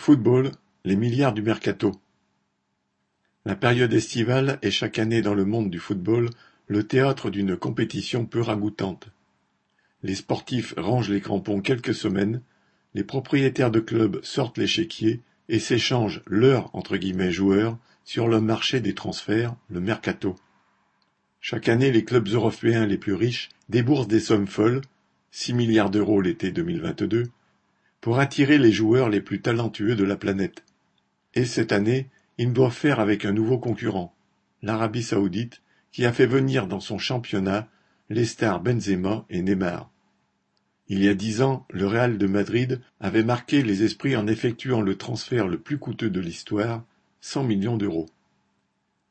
Football, les milliards du mercato. La période estivale est chaque année dans le monde du football le théâtre d'une compétition peu ragoûtante. Les sportifs rangent les crampons quelques semaines, les propriétaires de clubs sortent l'échiquier et s'échangent leurs joueurs sur le marché des transferts, le mercato. Chaque année, les clubs européens les plus riches déboursent des sommes folles, 6 milliards d'euros l'été 2022, pour attirer les joueurs les plus talentueux de la planète. Et cette année, ils doivent faire avec un nouveau concurrent, l'Arabie saoudite, qui a fait venir dans son championnat les stars Benzema et Neymar. Il y a dix ans, le Real de Madrid avait marqué les esprits en effectuant le transfert le plus coûteux de l'histoire, 100 millions d'euros.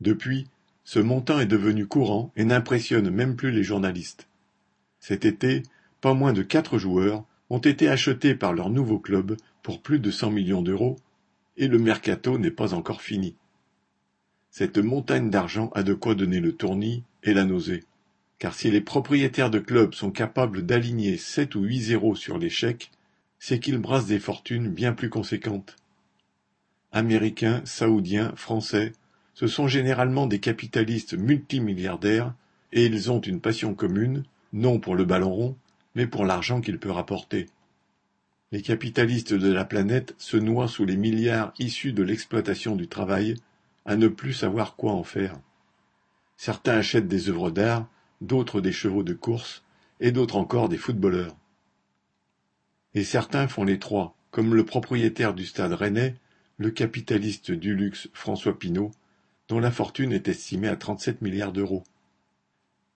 Depuis, ce montant est devenu courant et n'impressionne même plus les journalistes. Cet été, pas moins de quatre joueurs ont été achetés par leur nouveau club pour plus de cent millions d'euros, et le mercato n'est pas encore fini. Cette montagne d'argent a de quoi donner le tournis et la nausée. Car si les propriétaires de clubs sont capables d'aligner sept ou huit zéros sur chèques, c'est qu'ils brassent des fortunes bien plus conséquentes. Américains, saoudiens, français, ce sont généralement des capitalistes multimilliardaires et ils ont une passion commune, non pour le ballon rond, mais pour l'argent qu'il peut rapporter. Les capitalistes de la planète se noient sous les milliards issus de l'exploitation du travail, à ne plus savoir quoi en faire. Certains achètent des œuvres d'art, d'autres des chevaux de course, et d'autres encore des footballeurs. Et certains font les trois, comme le propriétaire du stade rennais, le capitaliste du luxe François Pinault, dont la fortune est estimée à 37 milliards d'euros.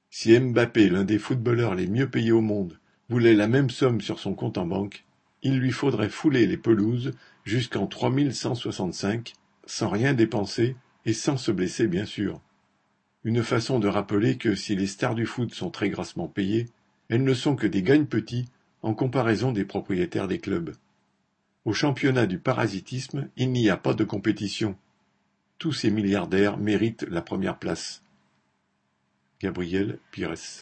Si Mbappé, l'un des footballeurs les mieux payés au monde, la même somme sur son compte en banque, il lui faudrait fouler les pelouses jusqu'en 3165, sans rien dépenser et sans se blesser bien sûr. Une façon de rappeler que si les stars du foot sont très grassement payées, elles ne sont que des gagnes petits en comparaison des propriétaires des clubs. Au championnat du parasitisme, il n'y a pas de compétition. Tous ces milliardaires méritent la première place. Gabriel Pires